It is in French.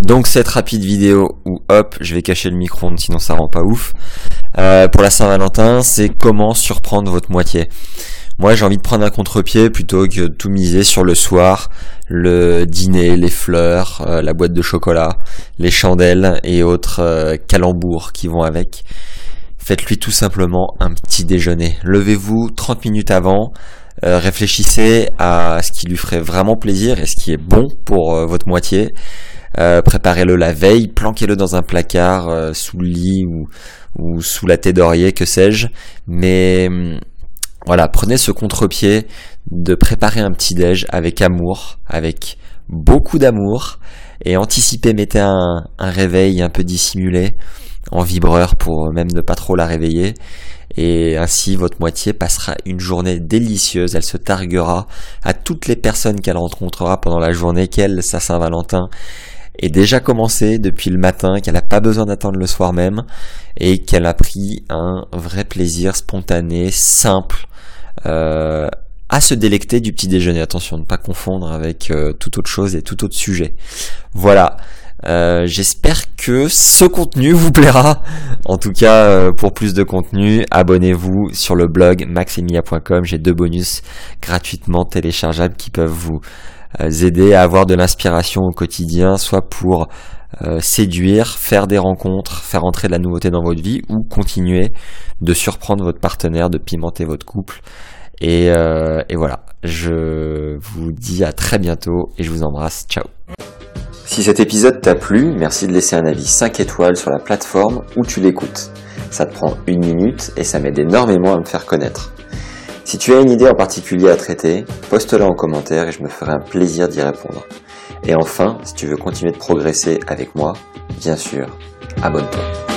Donc cette rapide vidéo où hop, je vais cacher le micro sinon ça rend pas ouf. Euh, pour la Saint-Valentin, c'est comment surprendre votre moitié. Moi j'ai envie de prendre un contre-pied plutôt que de tout miser sur le soir, le dîner, les fleurs, euh, la boîte de chocolat, les chandelles et autres euh, calembours qui vont avec. Faites-lui tout simplement un petit déjeuner. Levez-vous 30 minutes avant, réfléchissez à ce qui lui ferait vraiment plaisir et ce qui est bon pour votre moitié. Euh, préparez-le la veille, planquez-le dans un placard euh, sous le lit ou, ou sous la tête d'oreiller, que sais-je. Mais hum, voilà, prenez ce contre-pied de préparer un petit déj avec amour, avec beaucoup d'amour et anticipez, mettez un, un, réveil un peu dissimulé en vibreur pour même ne pas trop la réveiller. Et ainsi, votre moitié passera une journée délicieuse. Elle se targuera à toutes les personnes qu'elle rencontrera pendant la journée qu'elle, sa Saint-Valentin, est déjà commencé depuis le matin, qu'elle n'a pas besoin d'attendre le soir même, et qu'elle a pris un vrai plaisir spontané, simple, euh, à se délecter du petit déjeuner. Attention, ne pas confondre avec euh, tout autre chose et tout autre sujet. Voilà. Euh, j'espère que ce contenu vous plaira. En tout cas, pour plus de contenu, abonnez-vous sur le blog maximia.com. J'ai deux bonus gratuitement téléchargeables qui peuvent vous aider à avoir de l'inspiration au quotidien, soit pour euh, séduire, faire des rencontres, faire entrer de la nouveauté dans votre vie, ou continuer de surprendre votre partenaire, de pimenter votre couple. Et, euh, et voilà, je vous dis à très bientôt et je vous embrasse. Ciao si cet épisode t'a plu, merci de laisser un avis 5 étoiles sur la plateforme où tu l'écoutes. Ça te prend une minute et ça m'aide énormément à me faire connaître. Si tu as une idée en particulier à traiter, poste-la en commentaire et je me ferai un plaisir d'y répondre. Et enfin, si tu veux continuer de progresser avec moi, bien sûr, abonne-toi.